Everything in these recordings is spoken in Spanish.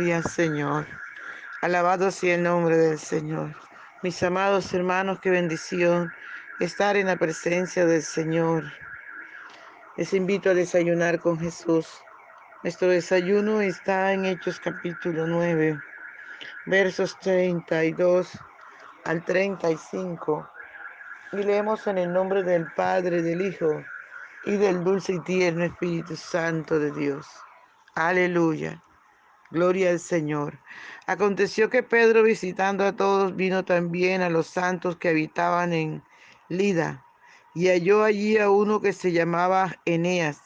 Gloria Señor. Alabado sea el nombre del Señor. Mis amados hermanos, qué bendición estar en la presencia del Señor. Les invito a desayunar con Jesús. Nuestro desayuno está en Hechos capítulo 9, versos 32 al 35. Y leemos en el nombre del Padre, del Hijo y del dulce y tierno Espíritu Santo de Dios. Aleluya. Gloria al Señor. Aconteció que Pedro, visitando a todos, vino también a los santos que habitaban en Lida, y halló allí a uno que se llamaba Eneas,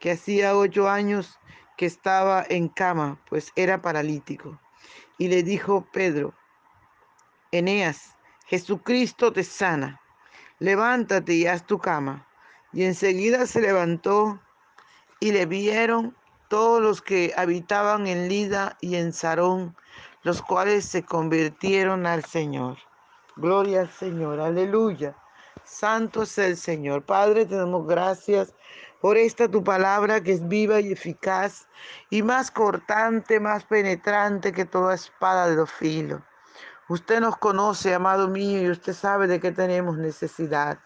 que hacía ocho años que estaba en cama, pues era paralítico. Y le dijo Pedro, Eneas, Jesucristo te sana, levántate y haz tu cama. Y enseguida se levantó y le vieron todos los que habitaban en Lida y en Sarón, los cuales se convirtieron al Señor. Gloria al Señor, aleluya. Santo es el Señor. Padre, te damos gracias por esta tu palabra que es viva y eficaz y más cortante, más penetrante que toda espada de los filos. Usted nos conoce, amado mío, y usted sabe de qué tenemos necesidad.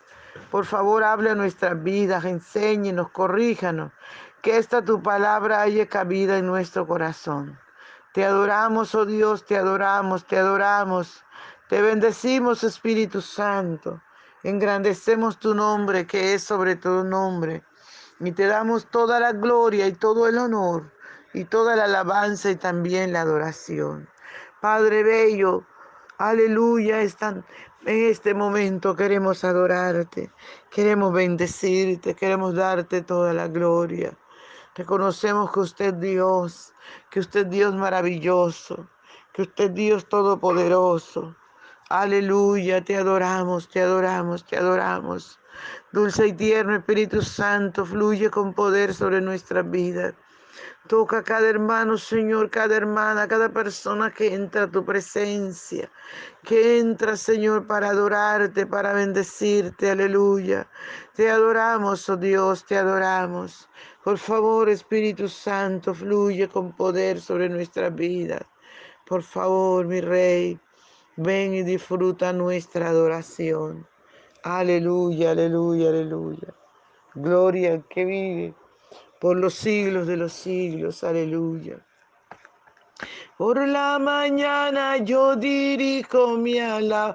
Por favor, hable a nuestras vidas, enséñenos, corríjanos, que esta tu palabra haya cabida en nuestro corazón. Te adoramos, oh Dios, te adoramos, te adoramos. Te bendecimos, Espíritu Santo. Engrandecemos tu nombre, que es sobre todo nombre. Y te damos toda la gloria y todo el honor y toda la alabanza y también la adoración. Padre Bello, aleluya, están en este momento queremos adorarte, queremos bendecirte, queremos darte toda la gloria. Reconocemos que usted Dios, que usted Dios maravilloso, que usted Dios todopoderoso. Aleluya, te adoramos, te adoramos, te adoramos. Dulce y tierno Espíritu Santo, fluye con poder sobre nuestras vidas. Toca a cada hermano, Señor, cada hermana, cada persona que entra a tu presencia, que entra, Señor, para adorarte, para bendecirte, aleluya. Te adoramos, oh Dios, te adoramos. Por favor, Espíritu Santo, fluye con poder sobre nuestras vidas. Por favor, mi Rey, ven y disfruta nuestra adoración. Aleluya, aleluya, aleluya. Gloria al que vive por los siglos de los siglos. Aleluya. Por la mañana yo dirijo mi alabanza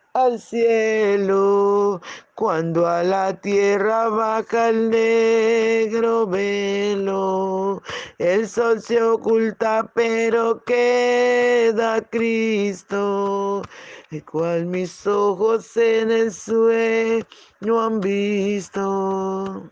al cielo, cuando a la tierra baja el negro velo. El sol se oculta, pero queda Cristo, el cual mis ojos en el sueño han visto.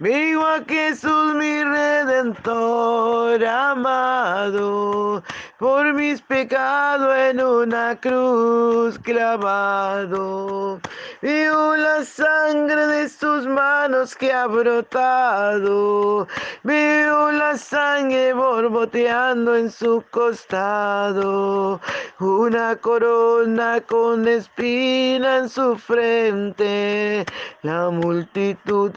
Vivo a Jesús mi redentor amado, por mis pecados en una cruz clavado. Vivo la sangre de sus manos que ha brotado. Veo la sangre borboteando en su costado. Una corona con espina en su frente. La multitud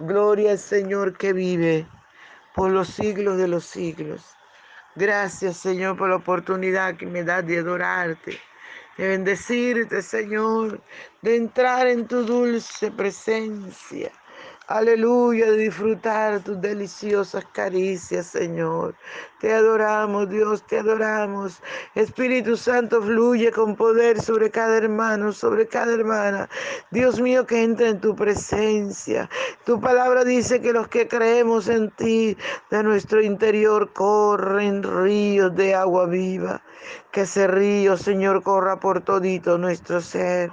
Gloria al Señor que vive por los siglos de los siglos. Gracias, Señor, por la oportunidad que me das de adorarte de bendecirte, Señor, de entrar en tu dulce presencia. Aleluya, de disfrutar tus deliciosas caricias, Señor. Te adoramos, Dios, te adoramos. Espíritu Santo, fluye con poder sobre cada hermano, sobre cada hermana. Dios mío, que entre en tu presencia. Tu palabra dice que los que creemos en ti, de nuestro interior corren ríos de agua viva. Que ese río, Señor, corra por todito nuestro ser.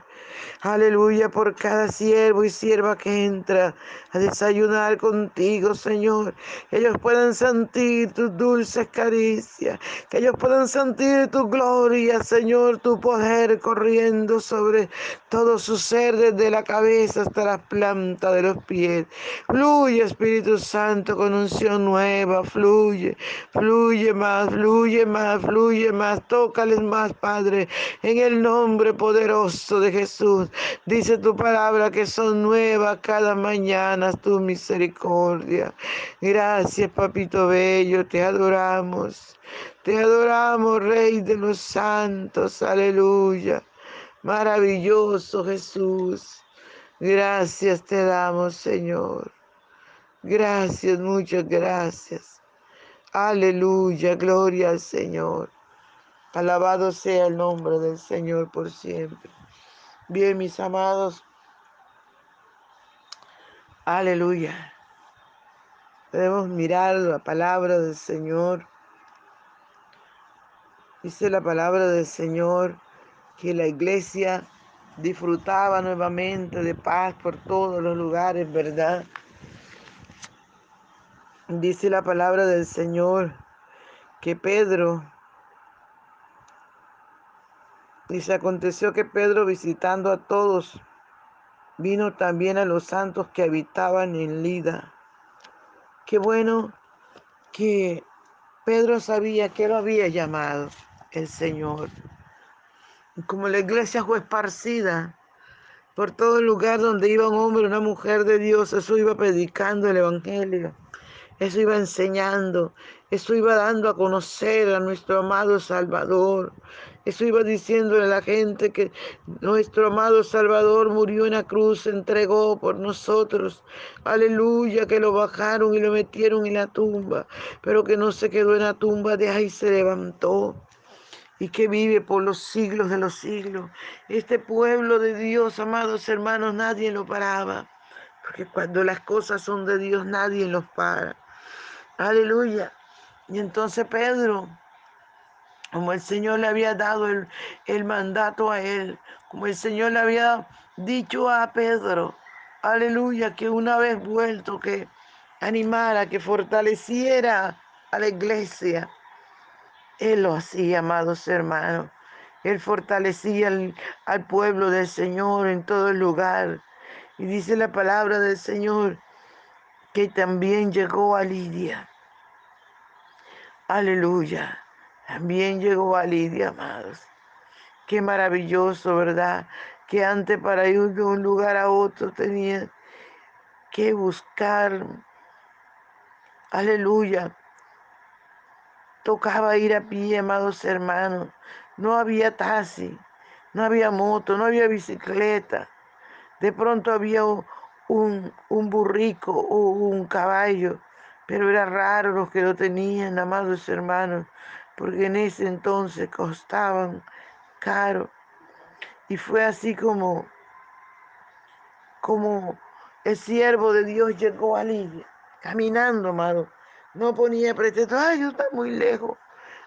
Aleluya por cada siervo y sierva que entra a desayunar contigo, Señor. Que ellos puedan sentir tus dulces caricias. Que ellos puedan sentir tu gloria, Señor, tu poder corriendo sobre todo su ser, desde la cabeza hasta la planta de los pies. Fluye, Espíritu Santo, con unción nueva. Fluye, fluye más, fluye más, fluye más. Tócales más, Padre, en el nombre poderoso de Jesús. Dice tu palabra que son nuevas cada mañana tu misericordia. Gracias, papito bello, te adoramos. Te adoramos, Rey de los santos. Aleluya. Maravilloso Jesús. Gracias te damos, Señor. Gracias, muchas gracias. Aleluya, gloria al Señor. Alabado sea el nombre del Señor por siempre. Bien, mis amados. Aleluya. Debemos mirar la palabra del Señor. Dice la palabra del Señor que la iglesia disfrutaba nuevamente de paz por todos los lugares, ¿verdad? Dice la palabra del Señor que Pedro Dice, aconteció que Pedro visitando a todos, vino también a los santos que habitaban en Lida. Qué bueno que Pedro sabía que lo había llamado el Señor. Como la iglesia fue esparcida por todo el lugar donde iba un hombre, una mujer de Dios, eso iba predicando el Evangelio eso iba enseñando, eso iba dando a conocer a nuestro amado Salvador, eso iba diciéndole a la gente que nuestro amado Salvador murió en la cruz, se entregó por nosotros, aleluya, que lo bajaron y lo metieron en la tumba, pero que no se quedó en la tumba, de ahí se levantó y que vive por los siglos de los siglos. Este pueblo de Dios, amados hermanos, nadie lo paraba. Porque cuando las cosas son de Dios, nadie los para. Aleluya. Y entonces Pedro, como el Señor le había dado el, el, mandato a él, como el Señor le había dicho a Pedro, aleluya, que una vez vuelto, que animara, que fortaleciera a la iglesia, él lo hacía, amados hermanos. Él fortalecía al, al pueblo del Señor en todo el lugar. Y dice la palabra del Señor que también llegó a Lidia. Aleluya. También llegó a Lidia, amados. Qué maravilloso, ¿verdad? Que antes para ir de un lugar a otro tenía que buscar, aleluya, tocaba ir a pie, amados hermanos. No había taxi, no había moto, no había bicicleta. De pronto había un, un burrico o un caballo, pero era raro los que lo tenían, amados hermanos, porque en ese entonces costaban caro. Y fue así como, como el siervo de Dios llegó a Lidia, caminando, amado. No ponía pretexto, ay, yo estoy muy lejos.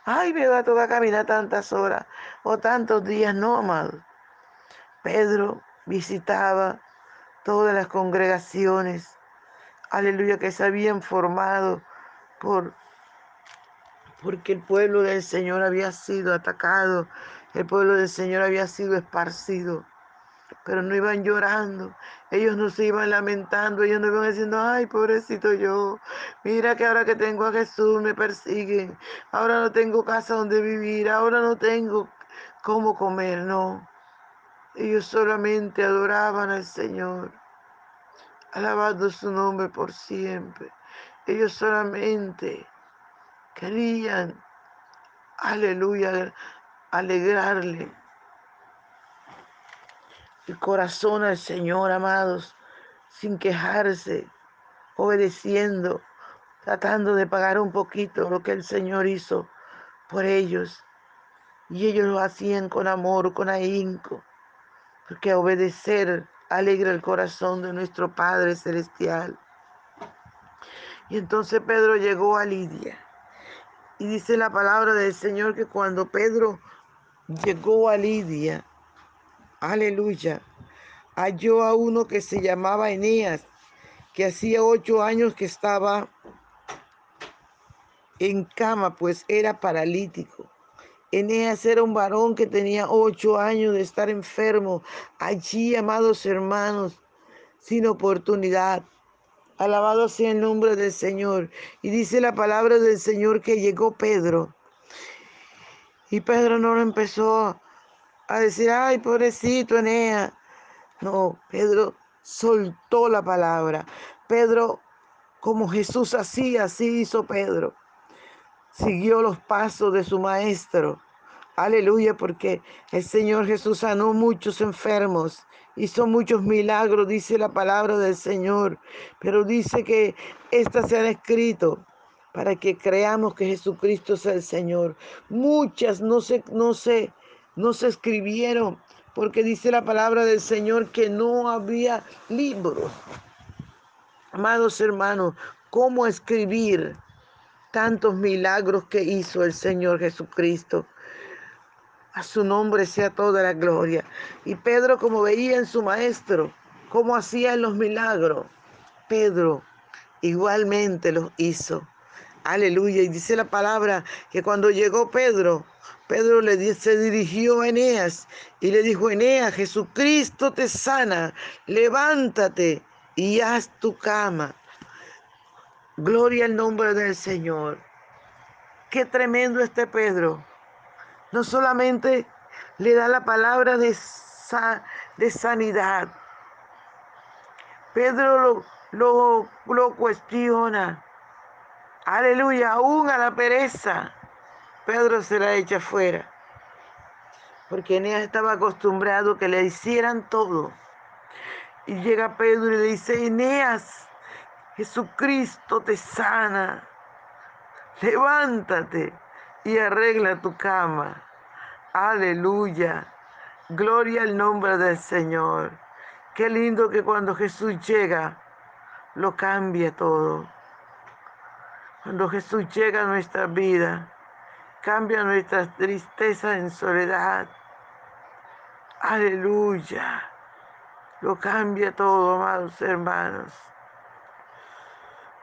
Ay, me va a tocar caminar tantas horas o tantos días. No, amado. Pedro visitaba todas las congregaciones, aleluya, que se habían formado por porque el pueblo del Señor había sido atacado, el pueblo del Señor había sido esparcido, pero no iban llorando, ellos no se iban lamentando, ellos no iban diciendo, ay, pobrecito yo, mira que ahora que tengo a Jesús me persiguen, ahora no tengo casa donde vivir, ahora no tengo cómo comer, no. Ellos solamente adoraban al Señor, alabando su nombre por siempre. Ellos solamente querían, aleluya, alegrarle el corazón al Señor, amados, sin quejarse, obedeciendo, tratando de pagar un poquito lo que el Señor hizo por ellos. Y ellos lo hacían con amor, con ahínco porque obedecer alegra el corazón de nuestro Padre Celestial. Y entonces Pedro llegó a Lidia. Y dice la palabra del Señor que cuando Pedro llegó a Lidia, aleluya, halló a uno que se llamaba Eneas, que hacía ocho años que estaba en cama, pues era paralítico. Eneas era un varón que tenía ocho años de estar enfermo, allí, amados hermanos, sin oportunidad. Alabado sea el nombre del Señor. Y dice la palabra del Señor que llegó Pedro. Y Pedro no lo empezó a decir, ay, pobrecito Eneas. No, Pedro soltó la palabra. Pedro, como Jesús hacía, así hizo Pedro siguió los pasos de su maestro. Aleluya, porque el Señor Jesús sanó muchos enfermos, hizo muchos milagros, dice la palabra del Señor, pero dice que estas se han escrito para que creamos que Jesucristo es el Señor. Muchas no se, no se, no se escribieron, porque dice la palabra del Señor que no había libros. Amados hermanos, ¿cómo escribir tantos milagros que hizo el Señor Jesucristo. A su nombre sea toda la gloria. Y Pedro, como veía en su maestro, cómo hacía los milagros, Pedro igualmente los hizo. Aleluya. Y dice la palabra que cuando llegó Pedro, Pedro le se dirigió a Eneas y le dijo, Eneas, Jesucristo te sana, levántate y haz tu cama. Gloria al nombre del Señor. Qué tremendo este Pedro. No solamente le da la palabra de, sanidad. Pedro lo, cuestiona. Aleluya, aún a la pereza. Pedro se la echa fuera. Porque Eneas estaba acostumbrado que le hicieran todo. Y llega Pedro y le dice, Eneas, Jesucristo te sana. Levántate y arregla tu cama. Aleluya. Gloria al nombre del Señor. Qué lindo que cuando Jesús llega, lo cambia todo. Cuando Jesús llega a nuestra vida, cambia nuestra tristeza en soledad. Aleluya. Lo cambia todo, amados hermanos.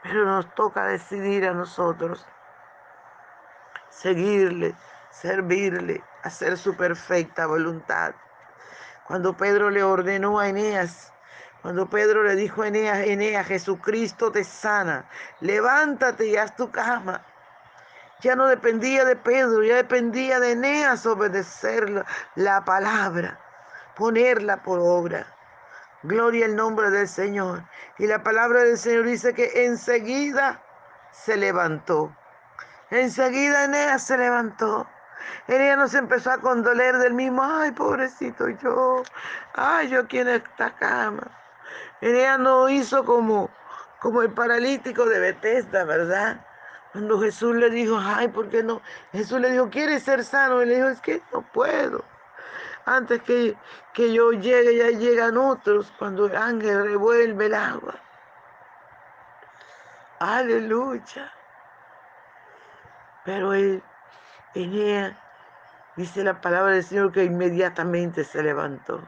Pero nos toca decidir a nosotros seguirle, servirle, hacer su perfecta voluntad. Cuando Pedro le ordenó a Eneas, cuando Pedro le dijo a Eneas, Eneas, Jesucristo te sana, levántate y haz tu cama. Ya no dependía de Pedro, ya dependía de Eneas obedecer la, la palabra, ponerla por obra. Gloria al nombre del Señor. Y la palabra del Señor dice que enseguida se levantó. Enseguida Eneas se levantó. Eneas no se empezó a condoler del mismo, ay, pobrecito yo, ay, yo en esta cama. Eneas no hizo como, como el paralítico de Bethesda, ¿verdad? Cuando Jesús le dijo, ay, ¿por qué no? Jesús le dijo, ¿quieres ser sano? Y le dijo, es que no puedo. Antes que, que yo llegue, ya llegan otros cuando el ángel revuelve el agua. Aleluya. Pero él, Enea, dice la palabra del Señor que inmediatamente se levantó.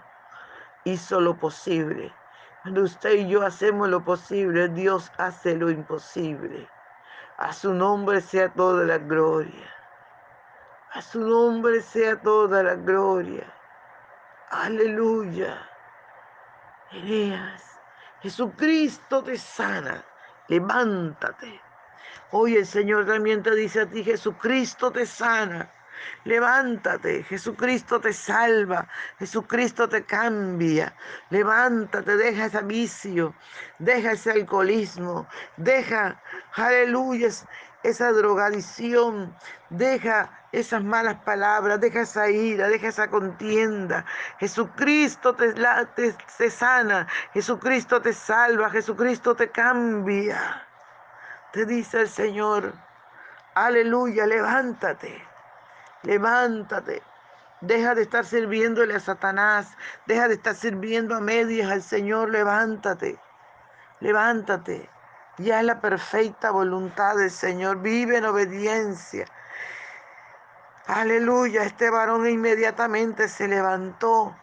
Hizo lo posible. Cuando usted y yo hacemos lo posible, Dios hace lo imposible. A su nombre sea toda la gloria. A su nombre sea toda la gloria. Aleluya. Eneas, Jesucristo te sana. Levántate. Hoy el Señor también te dice a ti, Jesucristo te sana. Levántate, Jesucristo te salva, Jesucristo te cambia. Levántate, deja ese vicio, deja ese alcoholismo, deja, aleluya, esa drogadicción, deja esas malas palabras, deja esa ira, deja esa contienda. Jesucristo te, te, te sana, Jesucristo te salva, Jesucristo te cambia. Te dice el Señor, aleluya, levántate. Levántate. Deja de estar sirviéndole a Satanás. Deja de estar sirviendo a medias al Señor. Levántate. Levántate. Ya es la perfecta voluntad del Señor. Vive en obediencia. Aleluya. Este varón inmediatamente se levantó.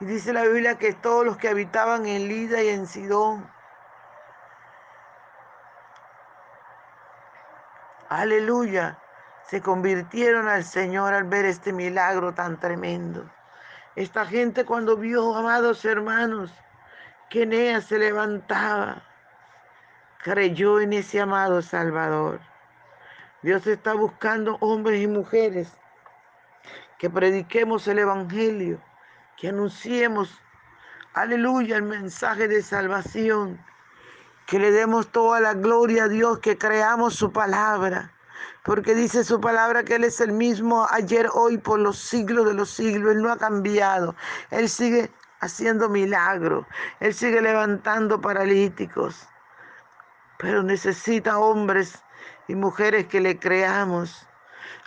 Y dice la Biblia que todos los que habitaban en Lida y en Sidón. Aleluya se convirtieron al Señor al ver este milagro tan tremendo. Esta gente cuando vio, amados hermanos, que Eneas se levantaba, creyó en ese amado Salvador. Dios está buscando hombres y mujeres que prediquemos el Evangelio, que anunciemos, aleluya, el mensaje de salvación, que le demos toda la gloria a Dios, que creamos su palabra porque dice su palabra que Él es el mismo ayer, hoy, por los siglos de los siglos. Él no ha cambiado. Él sigue haciendo milagros. Él sigue levantando paralíticos. Pero necesita hombres y mujeres que le creamos.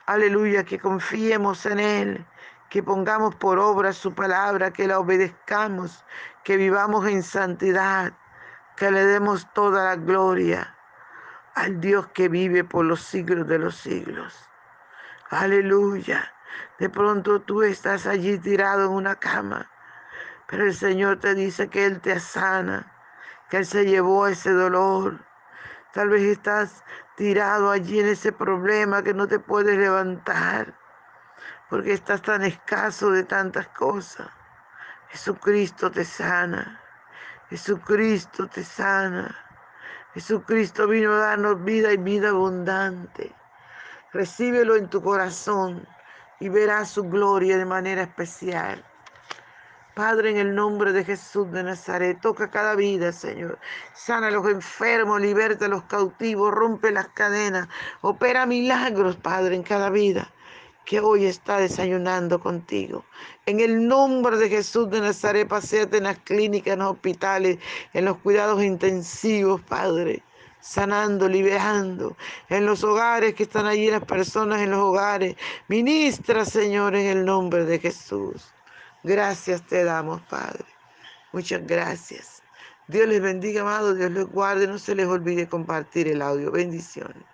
Aleluya, que confiemos en Él, que pongamos por obra su palabra, que la obedezcamos, que vivamos en santidad, que le demos toda la gloria al Dios que vive por los siglos de los siglos. Aleluya. De pronto tú estás allí tirado en una cama, pero el Señor te dice que Él te sana, que Él se llevó ese dolor. Tal vez estás tirado allí en ese problema que no te puedes levantar, porque estás tan escaso de tantas cosas. Jesucristo te sana. Jesucristo te sana. Jesucristo vino a darnos vida y vida abundante. Recíbelo en tu corazón y verás su gloria de manera especial. Padre, en el nombre de Jesús de Nazaret, toca cada vida, Señor. Sana a los enfermos, liberta a los cautivos, rompe las cadenas, opera milagros, Padre, en cada vida que hoy está desayunando contigo. En el nombre de Jesús de Nazaret, paséate en las clínicas, en los hospitales, en los cuidados intensivos, Padre sanando, liberando, en los hogares que están allí, las personas en los hogares. Ministra, Señor, en el nombre de Jesús. Gracias te damos, Padre. Muchas gracias. Dios les bendiga, amado. Dios les guarde. No se les olvide compartir el audio. Bendiciones.